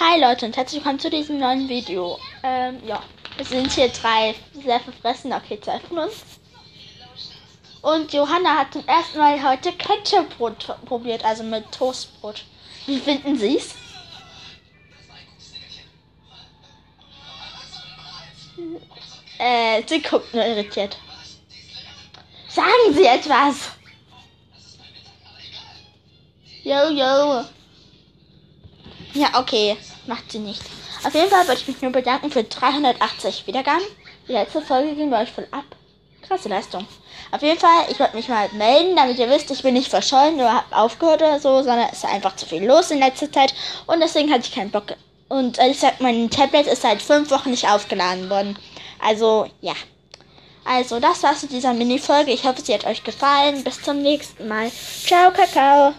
Hi Leute und herzlich willkommen zu diesem neuen Video. Ähm, ja, es sind hier drei sehr verfressen, okay, zwei von uns. Und Johanna hat zum ersten Mal heute Ketchupbrot probiert, also mit Toastbrot. Wie finden Sie's? Äh, sie guckt nur irritiert. Sagen Sie etwas! Yo, yo. Ja, okay. Macht sie nicht. Auf jeden Fall wollte ich mich nur bedanken für 380 Wiedergaben. Die letzte Folge ging bei euch voll ab. Krasse Leistung. Auf jeden Fall, ich wollte mich mal melden, damit ihr wisst, ich bin nicht verschollen oder habe aufgehört oder so, sondern es ist einfach zu viel los in letzter Zeit und deswegen hatte ich keinen Bock. Und äh, ich sag, mein Tablet ist seit fünf Wochen nicht aufgeladen worden. Also, ja. Also, das war's mit dieser Mini-Folge. Ich hoffe, sie hat euch gefallen. Bis zum nächsten Mal. Ciao, Kakao.